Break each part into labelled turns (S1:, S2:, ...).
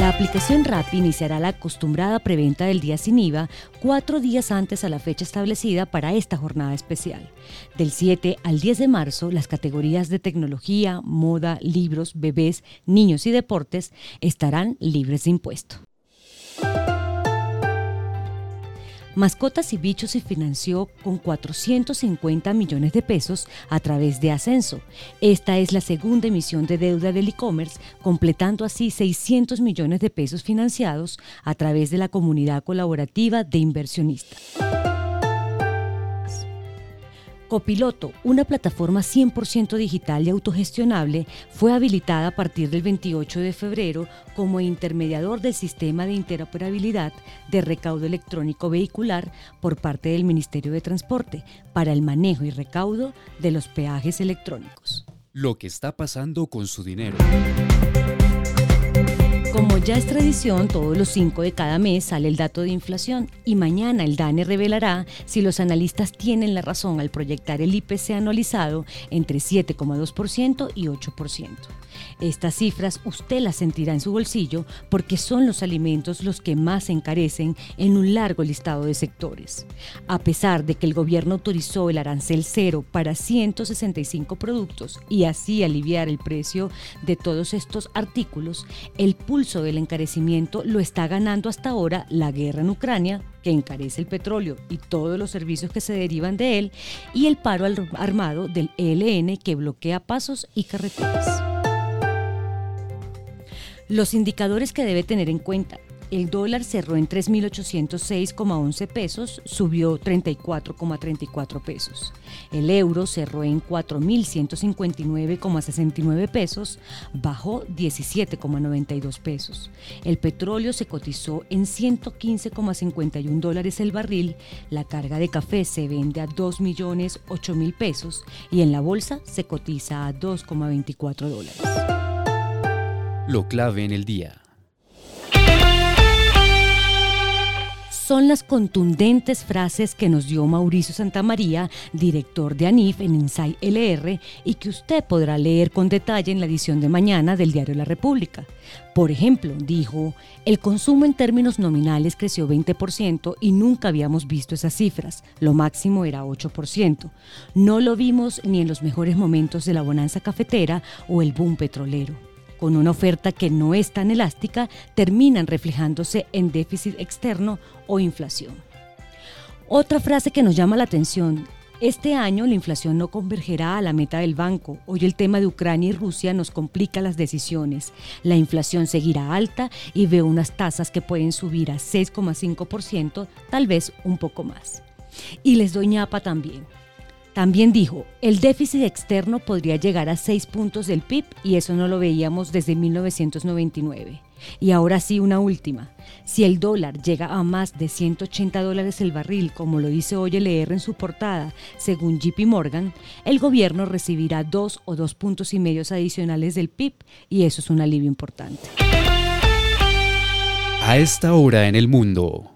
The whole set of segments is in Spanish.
S1: La aplicación Rappi iniciará la acostumbrada preventa del día sin IVA cuatro días antes a la fecha establecida para esta jornada especial. Del 7 al 10 de marzo, las categorías de tecnología, moda, libros, bebés, niños y deportes estarán libres de impuesto. Mascotas y Bichos se financió con 450 millones de pesos a través de Ascenso. Esta es la segunda emisión de deuda del e-commerce, completando así 600 millones de pesos financiados a través de la comunidad colaborativa de inversionistas. Copiloto, una plataforma 100% digital y autogestionable, fue habilitada a partir del 28 de febrero como intermediador del sistema de interoperabilidad de recaudo electrónico vehicular por parte del Ministerio de Transporte para el manejo y recaudo de los peajes electrónicos.
S2: Lo que está pasando con su dinero.
S1: Ya es tradición, todos los 5 de cada mes sale el dato de inflación y mañana el DANE revelará si los analistas tienen la razón al proyectar el IPC anualizado entre 7,2% y 8%. Estas cifras usted las sentirá en su bolsillo porque son los alimentos los que más se encarecen en un largo listado de sectores. A pesar de que el gobierno autorizó el arancel cero para 165 productos y así aliviar el precio de todos estos artículos, el pulso del encarecimiento lo está ganando hasta ahora la guerra en Ucrania, que encarece el petróleo y todos los servicios que se derivan de él, y el paro armado del ELN que bloquea pasos y carreteras. Los indicadores que debe tener en cuenta. El dólar cerró en 3.806,11 pesos, subió 34,34 pesos. El euro cerró en 4.159,69 pesos, bajó 17,92 pesos. El petróleo se cotizó en 115,51 dólares el barril. La carga de café se vende a 2.008.000 pesos y en la bolsa se cotiza a 2,24 dólares
S2: lo clave en el día.
S1: Son las contundentes frases que nos dio Mauricio Santamaría, director de ANIF en Insight LR, y que usted podrá leer con detalle en la edición de mañana del diario La República. Por ejemplo, dijo, el consumo en términos nominales creció 20% y nunca habíamos visto esas cifras, lo máximo era 8%. No lo vimos ni en los mejores momentos de la bonanza cafetera o el boom petrolero con una oferta que no es tan elástica, terminan reflejándose en déficit externo o inflación. Otra frase que nos llama la atención. Este año la inflación no convergerá a la meta del banco. Hoy el tema de Ucrania y Rusia nos complica las decisiones. La inflación seguirá alta y veo unas tasas que pueden subir a 6,5%, tal vez un poco más. Y les doy ñapa también. También dijo, el déficit externo podría llegar a 6 puntos del PIB y eso no lo veíamos desde 1999. Y ahora sí, una última. Si el dólar llega a más de 180 dólares el barril, como lo dice hoy el ER en su portada, según JP Morgan, el gobierno recibirá dos o dos puntos y medios adicionales del PIB y eso es un alivio importante.
S2: A esta hora en el mundo.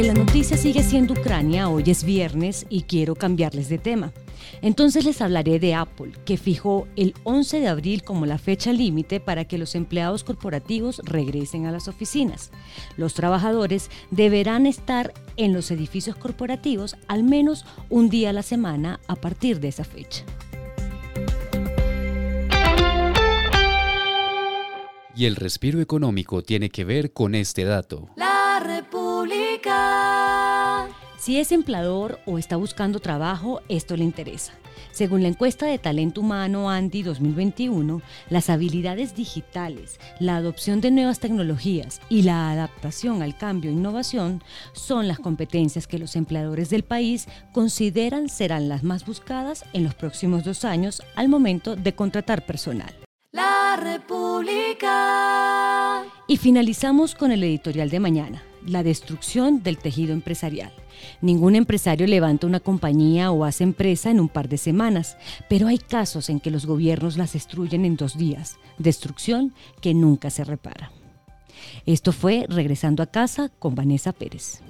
S1: Aunque la noticia sigue siendo Ucrania, hoy es viernes y quiero cambiarles de tema. Entonces les hablaré de Apple, que fijó el 11 de abril como la fecha límite para que los empleados corporativos regresen a las oficinas. Los trabajadores deberán estar en los edificios corporativos al menos un día a la semana a partir de esa fecha.
S2: Y el respiro económico tiene que ver con este dato.
S3: La República.
S1: Si es empleador o está buscando trabajo, esto le interesa. Según la encuesta de talento humano Andy 2021, las habilidades digitales, la adopción de nuevas tecnologías y la adaptación al cambio e innovación son las competencias que los empleadores del país consideran serán las más buscadas en los próximos dos años al momento de contratar personal.
S3: La República.
S1: Y finalizamos con el editorial de mañana, la destrucción del tejido empresarial. Ningún empresario levanta una compañía o hace empresa en un par de semanas, pero hay casos en que los gobiernos las destruyen en dos días, destrucción que nunca se repara. Esto fue Regresando a casa con Vanessa Pérez.